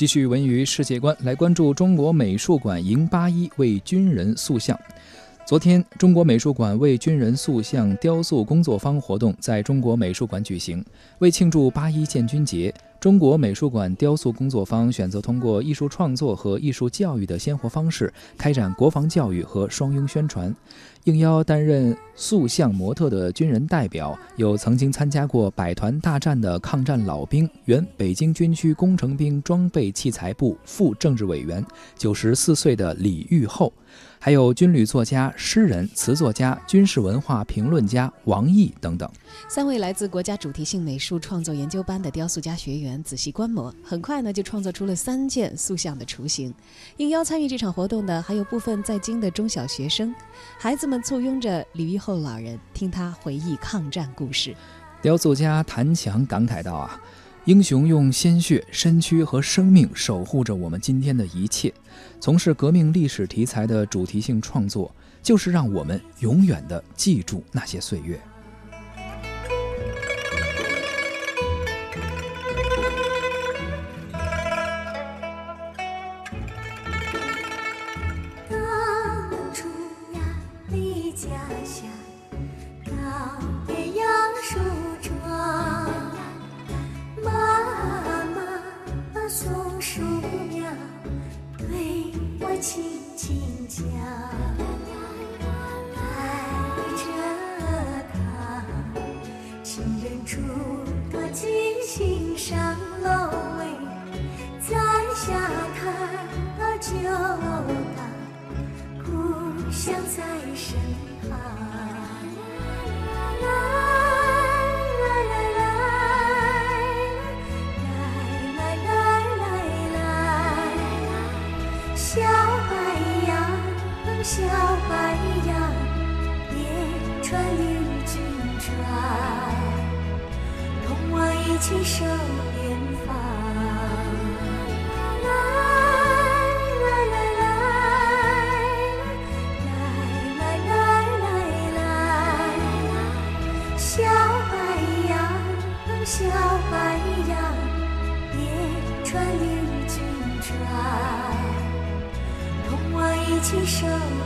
继续文娱世界观，来关注中国美术馆迎八一为军人塑像。昨天，中国美术馆为军人塑像雕塑工作坊活动在中国美术馆举行。为庆祝八一建军节，中国美术馆雕塑工作坊选择通过艺术创作和艺术教育的鲜活方式，开展国防教育和双拥宣传。应邀担任塑像模特的军人代表有曾经参加过百团大战的抗战老兵、原北京军区工程兵装备器材部副政治委员、九十四岁的李玉厚，还有军旅作家、诗人、词作家、军事文化评论家王毅等等。三位来自国家主题性美术创作研究班的雕塑家学员仔细观摩，很快呢就创作出了三件塑像的雏形。应邀参与这场活动的还有部分在京的中小学生，孩子。们簇拥着李玉厚老人，听他回忆抗战故事。雕塑家谭强感慨道：“啊，英雄用鲜血、身躯和生命守护着我们今天的一切。从事革命历史题材的主题性创作，就是让我们永远的记住那些岁月。”树苗对我轻轻讲，带着它，亲人住多精心上楼喂，栽下它就当故乡在身旁。小白杨，别穿绿军装，同我一起守牵手。